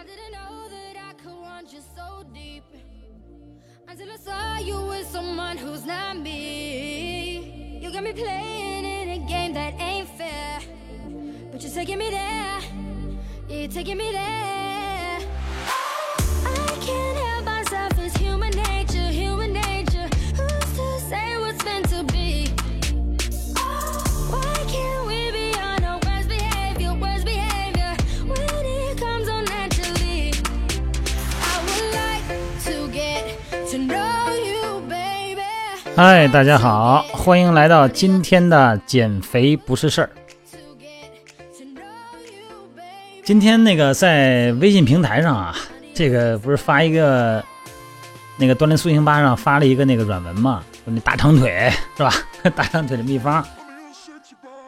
I didn't know that I could want you so deep until I saw you with someone who's not me. You got me playing in a game that ain't fair, but you're taking me there. You're taking me there. 嗨，大家好，欢迎来到今天的减肥不是事儿。今天那个在微信平台上啊，这个不是发一个那个锻炼塑形吧上发了一个那个软文嘛，说那大长腿是吧？大长腿的秘方。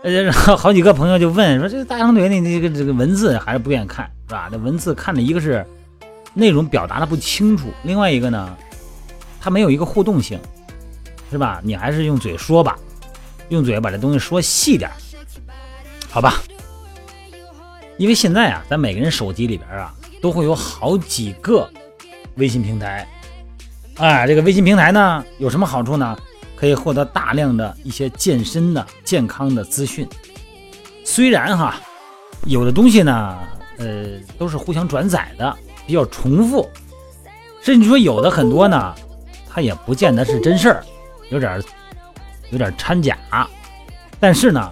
呃，然后好几个朋友就问说，这个大长腿你这个这个文字还是不愿意看是吧？这文字看的一个是内容表达的不清楚，另外一个呢，它没有一个互动性，是吧？你还是用嘴说吧，用嘴把这东西说细点，好吧？因为现在啊，咱每个人手机里边啊，都会有好几个微信平台。哎，这个微信平台呢，有什么好处呢？可以获得大量的一些健身的、健康的资讯。虽然哈，有的东西呢，呃，都是互相转载的，比较重复，甚至说有的很多呢，它也不见得是真事儿，有点有点掺假。但是呢，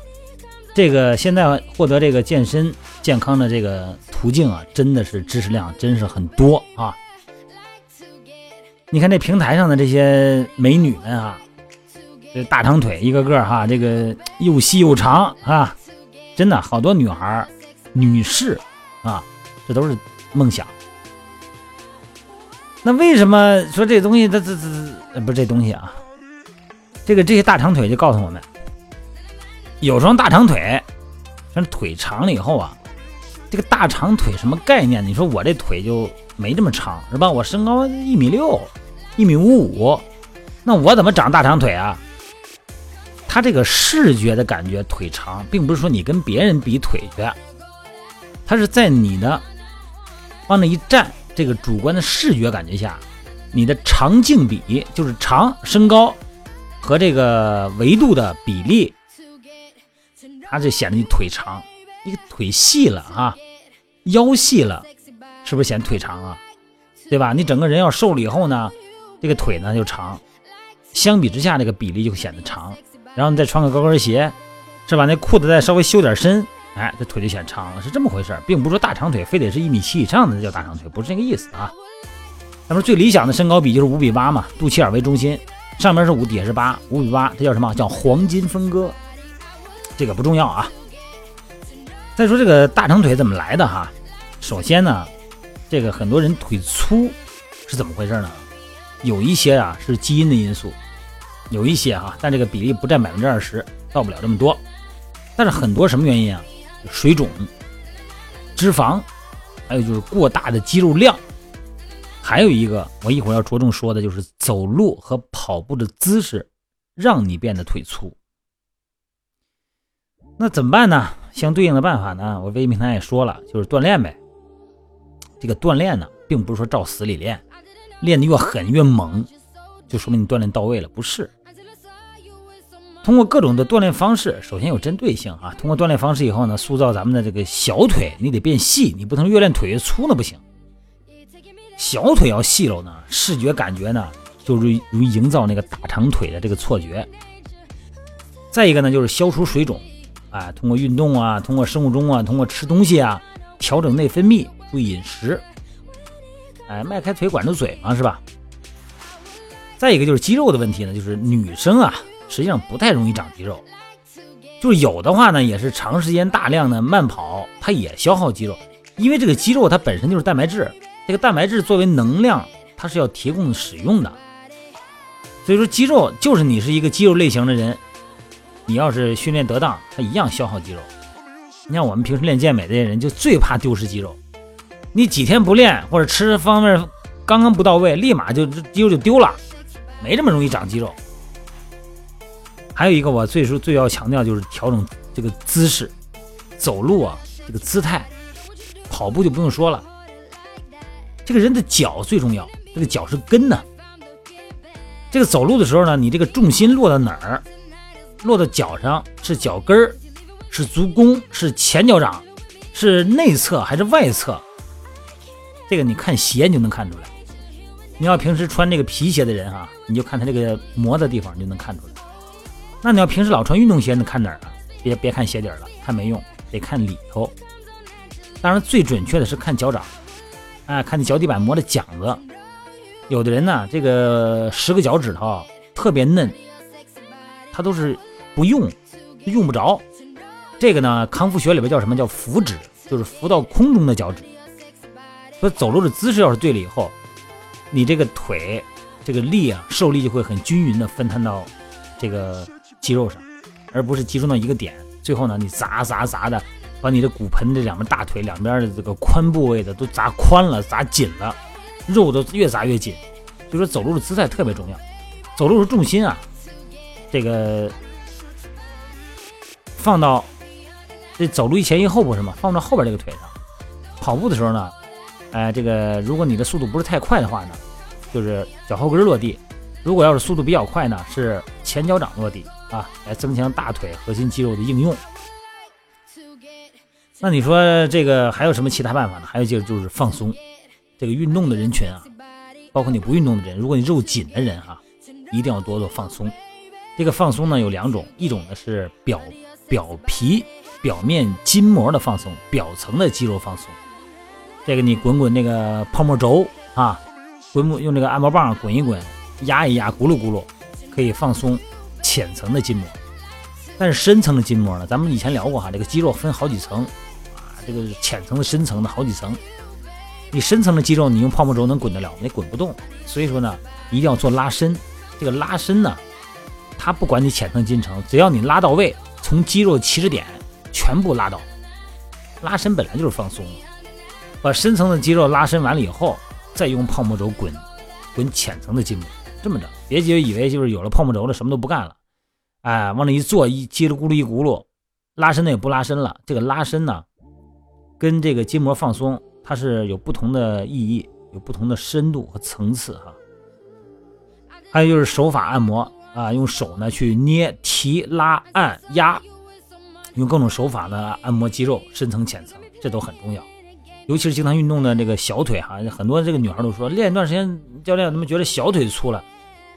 这个现在获得这个健身健康的这个途径啊，真的是知识量真是很多啊。你看这平台上的这些美女们啊，这大长腿一个个哈，这个又细又长啊，真的好多女孩、女士啊，这都是梦想。那为什么说这东西这这这不是这东西啊？这个这些大长腿就告诉我们，有双大长腿，但腿长了以后啊，这个大长腿什么概念？你说我这腿就没这么长是吧？我身高一米六，一米五五，那我怎么长大长腿啊？他这个视觉的感觉腿长，并不是说你跟别人比腿去，他是在你的往那一站，这个主观的视觉感觉下，你的长径比就是长身高和这个维度的比例，它就显得你腿长。你腿细了啊，腰细了，是不是显腿长啊？对吧？你整个人要瘦了以后呢，这个腿呢就长，相比之下这个比例就显得长。然后你再穿个高跟鞋，是吧？那裤子再稍微修点身，哎，这腿就显长了，是这么回事，并不是说大长腿非得是一米七以上的才叫大长腿，不是这个意思啊。那么最理想的身高比就是五比八嘛，肚脐眼为中心，上面是五，底下是八，五比八，这叫什么？叫黄金分割。这个不重要啊。再说这个大长腿怎么来的哈？首先呢，这个很多人腿粗是怎么回事呢？有一些啊是基因的因素，有一些哈、但这个比例不占百分之二十，到不了这么多。但是很多什么原因啊？水肿、脂肪，还有就是过大的肌肉量，还有一个我一会儿要着重说的就是走路和跑步的姿势，让你变得腿粗。那怎么办呢？相对应的办法呢，我微平台也说了，就是锻炼呗。这个锻炼呢，并不是说照死里练，练得越狠越猛，就说明你锻炼到位了，不是。通过各种的锻炼方式，首先有针对性啊。通过锻炼方式以后呢，塑造咱们的这个小腿，你得变细，你不能越练腿越粗那不行。小腿要细了呢，视觉感觉呢，就容易容易营造那个大长腿的这个错觉。再一个呢，就是消除水肿，啊，通过运动啊，通过生物钟啊，通过吃东西啊，调整内分泌，注意饮食，哎，迈开腿管住嘴嘛，是吧？再一个就是肌肉的问题呢，就是女生啊，实际上不太容易长肌肉，就是有的话呢，也是长时间大量的慢跑，它也消耗肌肉，因为这个肌肉它本身就是蛋白质，这个蛋白质作为能量，它是要提供使用的，所以说肌肉就是你是一个肌肉类型的人。你要是训练得当，它一样消耗肌肉。你像我们平时练健美这些人，就最怕丢失肌肉。你几天不练，或者吃方面刚刚不到位，立马就肌肉就丢了，没这么容易长肌肉。还有一个我最说最要强调就是调整这个姿势，走路啊这个姿态，跑步就不用说了，这个人的脚最重要，这个脚是根呢。这个走路的时候呢，你这个重心落到哪儿？落到脚上是脚跟儿，是足弓，是前脚掌，是内侧还是外侧？这个你看鞋你就能看出来。你要平时穿这个皮鞋的人哈，你就看他这个磨的地方你就能看出来。那你要平时老穿运动鞋，你看哪儿啊？别别看鞋底了，看没用，得看里头。当然最准确的是看脚掌，啊，看你脚底板磨的茧子。有的人呢，这个十个脚趾头特别嫩，他都是不用，用不着。这个呢，康复学里边叫什么叫浮指，就是浮到空中的脚趾。所以走路的姿势要是对了以后，你这个腿这个力啊，受力就会很均匀的分摊到这个肌肉上，而不是集中到一个点。最后呢，你砸砸砸的，把你的骨盆这两边大腿两边的这个髋部位的都砸宽了，砸紧了。肉都越砸越紧，就说走路的姿态特别重要。走路的重心啊，这个放到这走路一前一后不是吗？放到后边这个腿上。跑步的时候呢，哎，这个如果你的速度不是太快的话呢，就是脚后跟落地；如果要是速度比较快呢，是前脚掌落地啊，来增强大腿核心肌肉的应用。那你说这个还有什么其他办法呢？还有就是就是放松。这个运动的人群啊，包括你不运动的人，如果你肉紧的人哈，一定要多多放松。这个放松呢有两种，一种呢是表表皮表面筋膜的放松，表层的肌肉放松。这个你滚滚那个泡沫轴啊，滚用这个按摩棒滚一滚，压一压，咕噜咕噜，可以放松浅层的筋膜。但是深层的筋膜呢，咱们以前聊过哈，这个肌肉分好几层，这个浅层的、深层的好几层。你深层的肌肉，你用泡沫轴能滚得了？你滚不动。所以说呢，一定要做拉伸。这个拉伸呢，它不管你浅层、筋层，只要你拉到位，从肌肉起始点全部拉到。拉伸本来就是放松，把深层的肌肉拉伸完了以后，再用泡沫轴滚，滚浅层的筋膜。这么着，别就以为就是有了泡沫轴了，什么都不干了。哎，往那一坐，一叽里咕噜一咕噜，拉伸的也不拉伸了。这个拉伸呢，跟这个筋膜放松。它是有不同的意义，有不同的深度和层次哈。还有就是手法按摩啊，用手呢去捏、提、拉、按、压，用各种手法呢按摩肌肉，深层、浅层，这都很重要。尤其是经常运动的这个小腿哈，很多这个女孩都说练一段时间，教练他们觉得小腿粗了。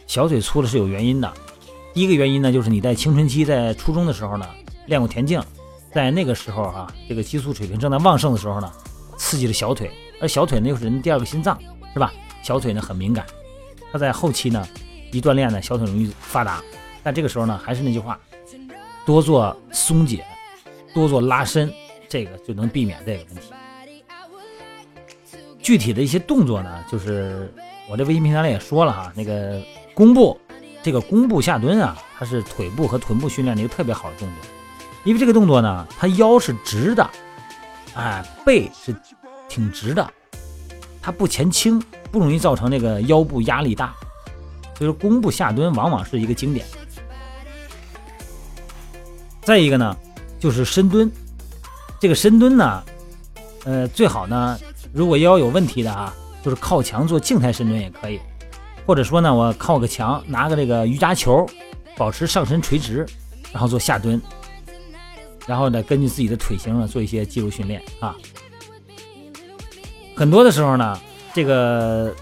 小腿粗了是有原因的，第一个原因呢就是你在青春期，在初中的时候呢练过田径，在那个时候哈，这个激素水平正在旺盛的时候呢。刺激了小腿，而小腿呢又是人第二个心脏，是吧？小腿呢很敏感，它在后期呢一锻炼呢，小腿容易发达。但这个时候呢，还是那句话，多做松解，多做拉伸，这个就能避免这个问题。具体的一些动作呢，就是我这微信平台里也说了哈，那个弓步，这个弓步下蹲啊，它是腿部和臀部训练的一个特别好的动作，因为这个动作呢，它腰是直的。哎，背是挺直的，它不前倾，不容易造成那个腰部压力大，所以说弓步下蹲往往是一个经典。再一个呢，就是深蹲，这个深蹲呢，呃，最好呢，如果腰有问题的啊，就是靠墙做静态深蹲也可以，或者说呢，我靠个墙，拿个这个瑜伽球，保持上身垂直，然后做下蹲。然后呢，根据自己的腿型呢做一些肌肉训练啊。很多的时候呢，这个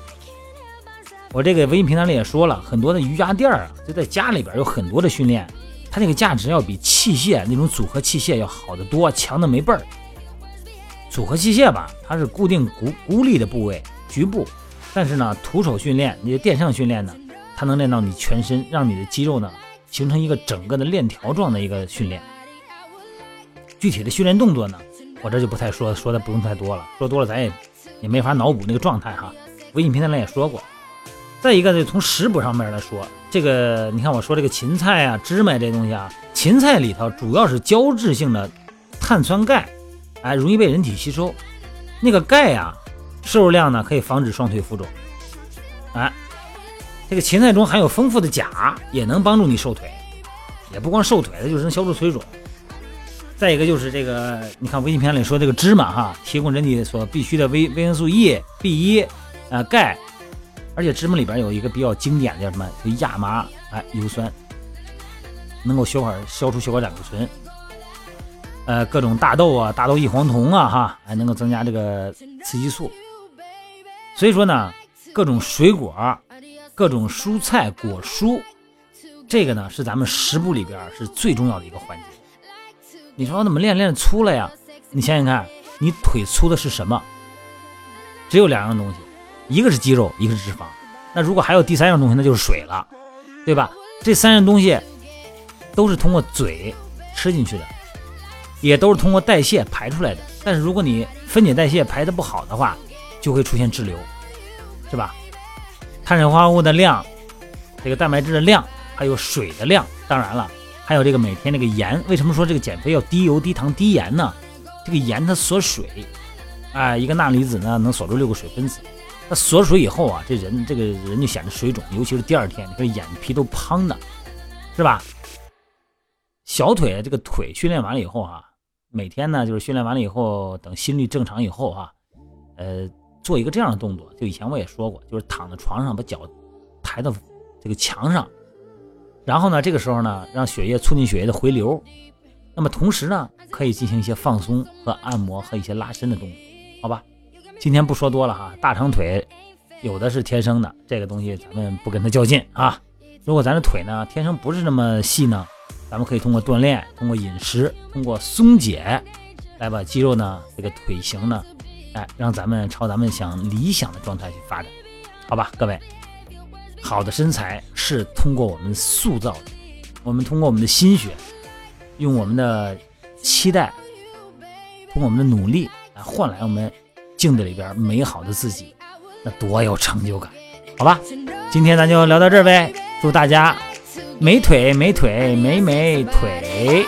我这个微信平台里也说了，很多的瑜伽垫啊，就在家里边有很多的训练，它那个价值要比器械那种组合器械要好得多，强的没倍儿。组合器械吧，它是固定孤孤立的部位局部，但是呢，徒手训练，你的垫上训练呢，它能练到你全身，让你的肌肉呢形成一个整个的链条状的一个训练。具体的训练动作呢，我这就不太说，说的不用太多了，说多了咱也也没法脑补那个状态哈。微信平台上也说过。再一个呢，从食补上面来说，这个你看我说这个芹菜啊、芝麻这东西啊，芹菜里头主要是胶质性的碳酸钙，哎，容易被人体吸收。那个钙呀，摄入量呢可以防止双腿浮肿。哎，这个芹菜中含有丰富的钾，也能帮助你瘦腿，也不光瘦腿，它就是能消除水肿。再一个就是这个，你看微信平台里说这个芝麻哈，提供人体所必需的维维生素 E、B 一啊钙，而且芝麻里边有一个比较经典的叫什么？就亚麻哎油酸，能够消化消除血管胆固醇。呃，各种大豆啊、大豆异黄酮啊哈，还能够增加这个雌激素。所以说呢，各种水果、各种蔬菜果蔬，这个呢是咱们食补里边是最重要的一个环节。你说我怎么练练粗了呀？你想想看，你腿粗的是什么？只有两样东西，一个是肌肉，一个是脂肪。那如果还有第三样东西，那就是水了，对吧？这三样东西都是通过嘴吃进去的，也都是通过代谢排出来的。但是如果你分解代谢排的不好的话，就会出现滞留，是吧？碳水化合物的量，这个蛋白质的量，还有水的量，当然了。还有这个每天这个盐，为什么说这个减肥要低油、低糖、低盐呢？这个盐它锁水，哎，一个钠离子呢能锁住六个水分子，它锁水以后啊，这人这个人就显得水肿，尤其是第二天，你看眼皮都胖的，是吧？小腿这个腿训练完了以后啊，每天呢就是训练完了以后，等心率正常以后啊，呃，做一个这样的动作，就以前我也说过，就是躺在床上把脚抬到这个墙上。然后呢，这个时候呢，让血液促进血液的回流，那么同时呢，可以进行一些放松和按摩和一些拉伸的动作，好吧？今天不说多了哈，大长腿有的是天生的，这个东西咱们不跟他较劲啊。如果咱的腿呢天生不是那么细呢，咱们可以通过锻炼、通过饮食、通过松解，来把肌肉呢这个腿型呢，哎，让咱们朝咱们想理想的状态去发展，好吧，各位。好的身材是通过我们塑造的，我们通过我们的心血，用我们的期待，通过我们的努力来换来我们镜子里边美好的自己，那多有成就感，好吧？今天咱就聊到这儿呗，祝大家美腿美腿美美腿。